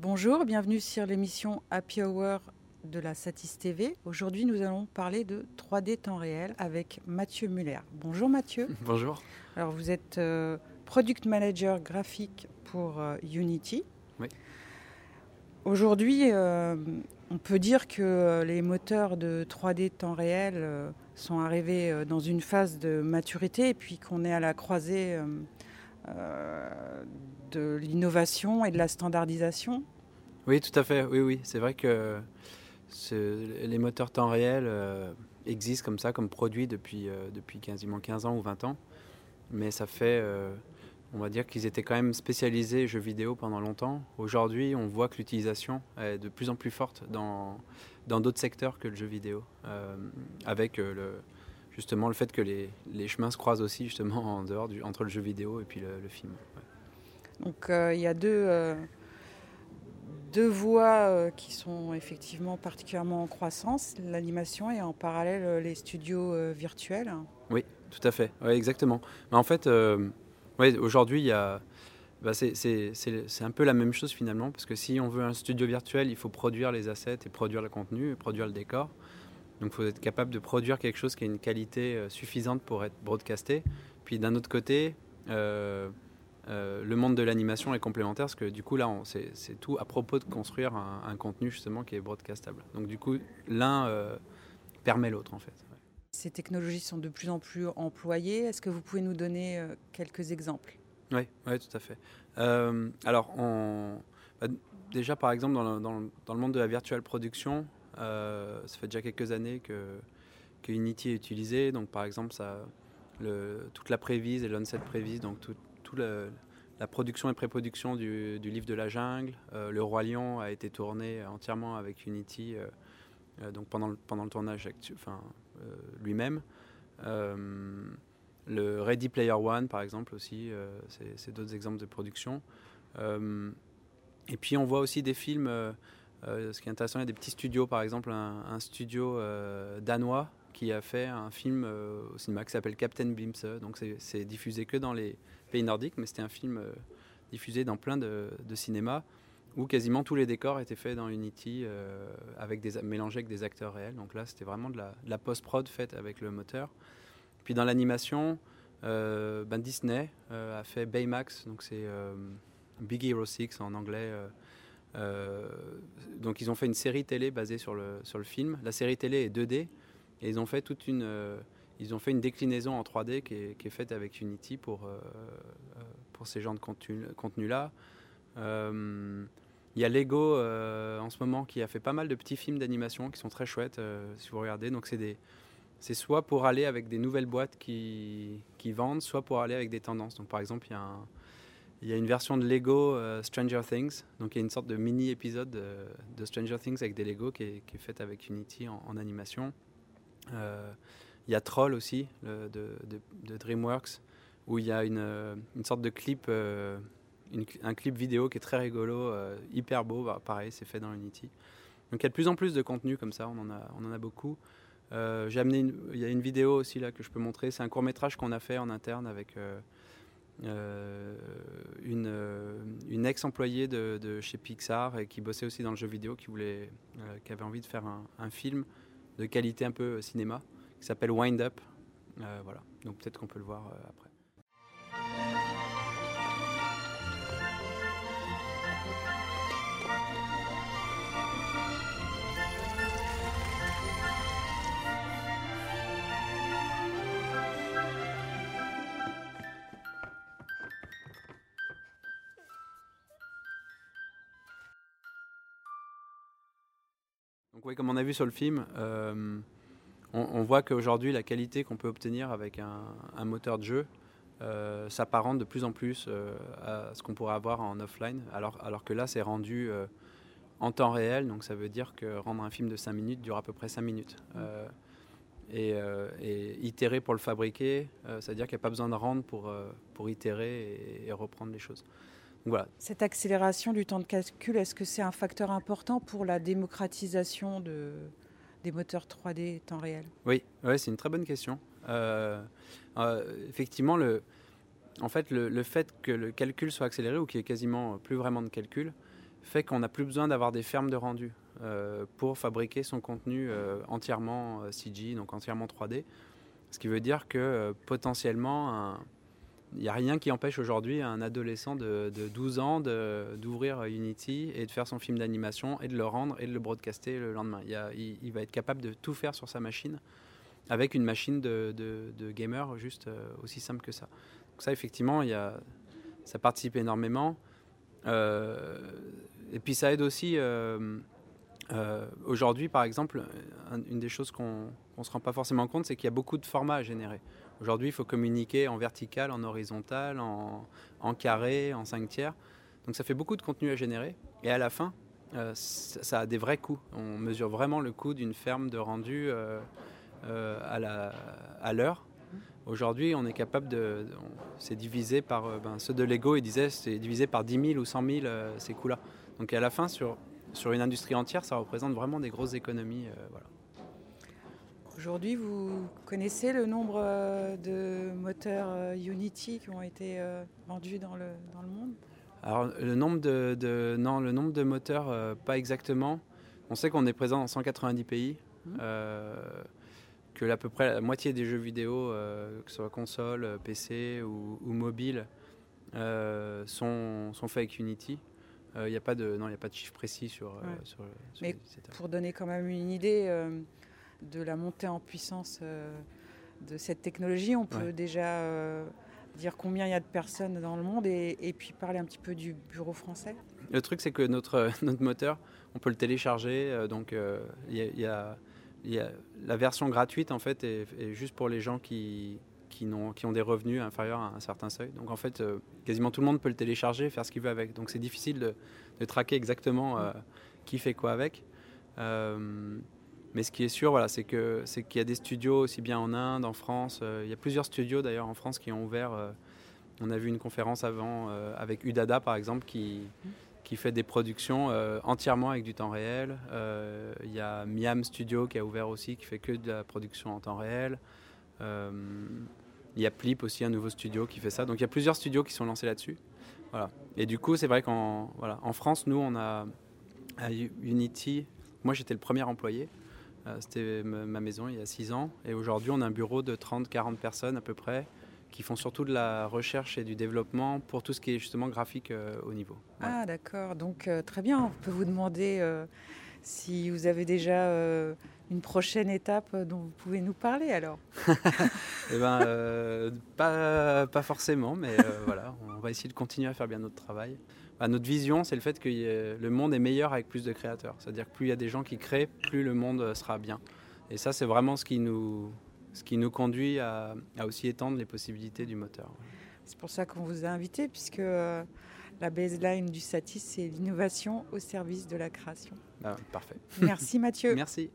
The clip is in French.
Bonjour, bienvenue sur l'émission Happy Hour de la Satis TV. Aujourd'hui, nous allons parler de 3D temps réel avec Mathieu Muller. Bonjour Mathieu. Bonjour. Alors, vous êtes euh, product manager graphique pour euh, Unity. Oui. Aujourd'hui, euh, on peut dire que les moteurs de 3D temps réel sont arrivés dans une phase de maturité et puis qu'on est à la croisée de l'innovation et de la standardisation Oui, tout à fait. Oui, oui. C'est vrai que les moteurs temps réel euh, existent comme ça, comme produits depuis, euh, depuis quasiment 15 ans ou 20 ans. Mais ça fait, euh, on va dire qu'ils étaient quand même spécialisés jeux vidéo pendant longtemps. Aujourd'hui, on voit que l'utilisation est de plus en plus forte dans dans d'autres secteurs que le jeu vidéo, avec le, justement le fait que les, les, chemins se croisent aussi justement en dehors du, entre le jeu vidéo et puis le, film. Donc il y a deux deux voies euh, qui sont effectivement particulièrement en croissance, l'animation et en parallèle euh, les studios euh, virtuels. Oui, tout à fait, exactement. Mais en fait, aujourd'hui, il bah, c'est un peu la même chose finalement, parce que si on veut un studio virtuel, il faut produire les assets et produire le contenu, et produire le décor. Donc il faut être capable de produire quelque chose qui a une qualité suffisante pour être broadcasté. Puis d'un autre côté, euh, le monde de l'animation est complémentaire parce que du coup là c'est tout à propos de construire un, contenu justement qui est broadcastable. Donc du coup l'un euh, permet l'autre en fait. Ces technologies sont de plus en plus employées. Est-ce que vous pouvez nous donner euh, quelques exemples? Oui, ouais, tout à fait. alors bah, déjà par exemple dans le, monde de la virtual production, ça fait déjà quelques années que, Unity est utilisé. Donc par exemple toute la prévise et l'onset prévise, donc tout, la production et pré-production du, livre de la jungle. Euh, le Roi Lion a été tourné entièrement avec Unity euh, euh, donc pendant, le, pendant le tournage enfin, lui-même. le Ready Player One, par exemple, aussi, c'est d'autres exemples de production. et puis on voit aussi des films. Ce qui est intéressant, il y a des petits studios, par exemple, un, studio danois qui a fait un film au cinéma qui s'appelle Captain Bimse. Donc c'est diffusé que dans les pays nordiques, mais c'était un film euh, diffusé dans plein de, cinémas où quasiment tous les décors étaient faits dans Unity euh, avec mélangés avec des acteurs réels. Donc là, c'était vraiment de la, post-prod faite avec le moteur. Puis dans l'animation, euh, ben Disney a fait Baymax, donc c'est Big Hero 6 en anglais. Donc ils ont fait une série télé basée sur le, sur le film. La série télé est 2D et ils ont fait toute une ils ont fait une déclinaison en 3D qui est, faite avec Unity pour, euh, euh, pour ces genres de contenus-là. Contenu euh, il y a Lego en ce moment qui a fait pas mal de petits films d'animation qui sont très chouettes si vous regardez. Donc c'est soit pour aller avec des nouvelles boîtes qui, qui, vendent, soit pour aller avec des tendances. Donc par exemple, il y a, il y a une version de Lego Stranger Things. Donc il y a une sorte de mini épisode de, Stranger Things avec des Lego qui est, qui est faite avec Unity en, animation. Il y a Troll aussi, de, DreamWorks, où il y a une, euh, sorte de clip, euh, un clip vidéo qui est très rigolo, euh, hyper beau. Bah, pareil, c'est fait dans Unity. Donc il y a de plus en plus de contenu comme ça, on en a beaucoup. J'ai amené, il y a une vidéo aussi là que je peux montrer. C'est un court métrage qu'on a fait en interne avec une, une ex-employée de, chez Pixar et qui bossait aussi dans le jeu vidéo, qui voulait, qui avait envie de faire un, un film de qualité un peu cinéma qui s'appelle Wind Up. Euh, voilà, donc peut-être qu'on peut le voir euh, après. Donc oui, comme on a vu sur le film, euh, on, voit qu'aujourd'hui, la qualité qu'on peut obtenir avec un, moteur de jeu euh, s'apparente de plus en plus euh, à ce qu'on pourrait avoir en offline, alors, alors que là, c'est rendu en temps réel, donc ça veut dire que rendre un film de 5 minutes dure à peu près 5 minutes. Et, itérer pour le fabriquer, c'est-à-dire qu'il n'y a pas besoin de rendre pour, pour itérer et, reprendre les choses. Voilà. Cette accélération du temps de calcul, est-ce que c'est un facteur important pour la démocratisation de, des moteurs 3D temps réel? Oui, ouais, c'est une très bonne question. Euh, euh, effectivement, le, en fait, le, fait que le calcul soit accéléré ou qu'il n'y ait quasiment plus vraiment de calcul fait qu'on n'a plus besoin d'avoir des fermes de rendu pour fabriquer son contenu entièrement CG, donc entièrement 3D. Ce qui veut dire que potentiellement, il n'y a rien qui empêche aujourd'hui un adolescent de, 12 ans d'ouvrir Unity et de faire son film d'animation et de le rendre et de le broadcaster le lendemain. Il, va être capable de tout faire sur sa machine avec une machine de, gamer juste euh, aussi simple que ça. Donc ça, effectivement, ça participe énormément. Euh, et puis ça aide aussi, euh, aujourd'hui par exemple, une des choses qu'on ne se rend pas forcément compte, c'est qu'il y a beaucoup de formats à générer. Aujourd'hui, il faut communiquer en vertical, en horizontal, en, carré, en 5 tiers. Donc ça fait beaucoup de contenu à générer. Et à la fin, ça, a des vrais coûts. On mesure vraiment le coût d'une ferme de rendu euh, à l'heure. Aujourd'hui, on est capable de. C'est divisé par. Euh, ben, ceux de Lego, ils disaient c'est divisé par 10 000 ou 100 000 euh, ces coûts-là. Donc à la fin, sur, sur une industrie entière, ça représente vraiment des grosses économies. voilà. Aujourd'hui, vous connaissez le nombre de moteurs Unity qui ont été vendus dans le, dans le monde? Alors le nombre de, de, non, le nombre de moteurs, pas exactement. On sait qu'on est présent dans 190 pays. Mmh que à peu près la moitié des jeux vidéo, euh, que ce soit console, euh, PC ou, mobile, euh, sont, sont, faits avec Unity. Il n'y a pas de non, a pas de chiffre précis sur. sur, Mais pour donner quand même une idée de la montée en puissance de cette technologie, on peut déjà dire combien il y a de personnes dans le monde et, puis parler un petit peu du bureau français. Le truc, c'est que notre, notre moteur, on peut le télécharger. donc, il y, a la version gratuite en fait est, juste pour les gens qui, qui, ont, qui ont des revenus inférieurs à un certain seuil. Donc en fait, euh, quasiment tout le monde peut le télécharger, faire ce qu'il veut avec. Donc c'est difficile de, de, traquer exactement euh, qui fait quoi avec. Euh, mais ce qui est sûr, voilà, c'est que c'est qu'il y a des studios aussi bien en Inde, en France. il y a plusieurs studios d'ailleurs en France qui ont ouvert. on a vu une conférence avant avec Udada par exemple qui qui fait des productions euh, entièrement avec du temps réel. Euh, il y a Miam Studio qui a ouvert aussi, qui fait que de la production en temps réel. Euh, il y a Plip aussi, un nouveau studio qui fait ça. Donc il y a plusieurs studios qui sont lancés là-dessus. Voilà. Et du coup, c'est vrai qu'en voilà, en France, nous, on a à Unity, moi j'étais le premier employé. C'était ma maison il y a 6 ans. Et aujourd'hui, on a un bureau de 30-40 personnes à peu près qui font surtout de la recherche et du développement pour tout ce qui est justement graphique euh, au niveau. Ah d'accord, donc euh, très bien, on peut vous demander euh, si vous avez déjà une prochaine étape dont vous pouvez nous parler alors Eh ben, pas, pas, forcément, mais voilà, on va essayer de continuer à faire bien notre travail. Bah, notre vision, c'est le fait que le monde est meilleur avec plus de créateurs. C'est-à-dire que plus il y a des gens qui créent, plus le monde sera bien. Et ça, c'est vraiment ce qui nous, ce qui nous conduit à, aussi étendre les possibilités du moteur. C'est pour ça qu'on vous a invité, puisque euh, la baseline du Satis, c'est l'innovation au service de la création. Ah, parfait. Merci Mathieu. Merci.